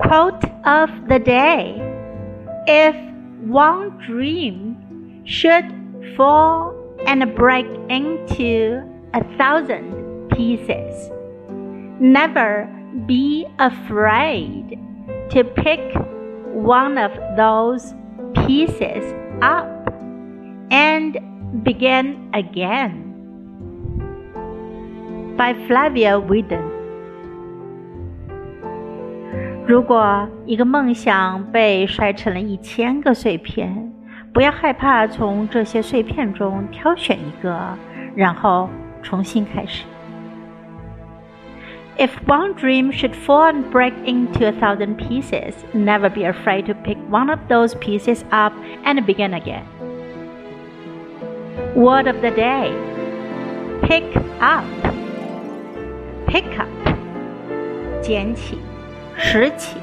Quote of the day If one dream should fall and break into a thousand pieces, never be afraid to pick one of those pieces up and begin again. By Flavia Weedn. 如果一个梦想被摔成了一千个碎片，不要害怕从这些碎片中挑选一个，然后重新开始。If one dream should fall and break into a thousand pieces, never be afraid to pick one of those pieces up and begin again. Word of the day Pick up. Pick up. 捡起。 拾起。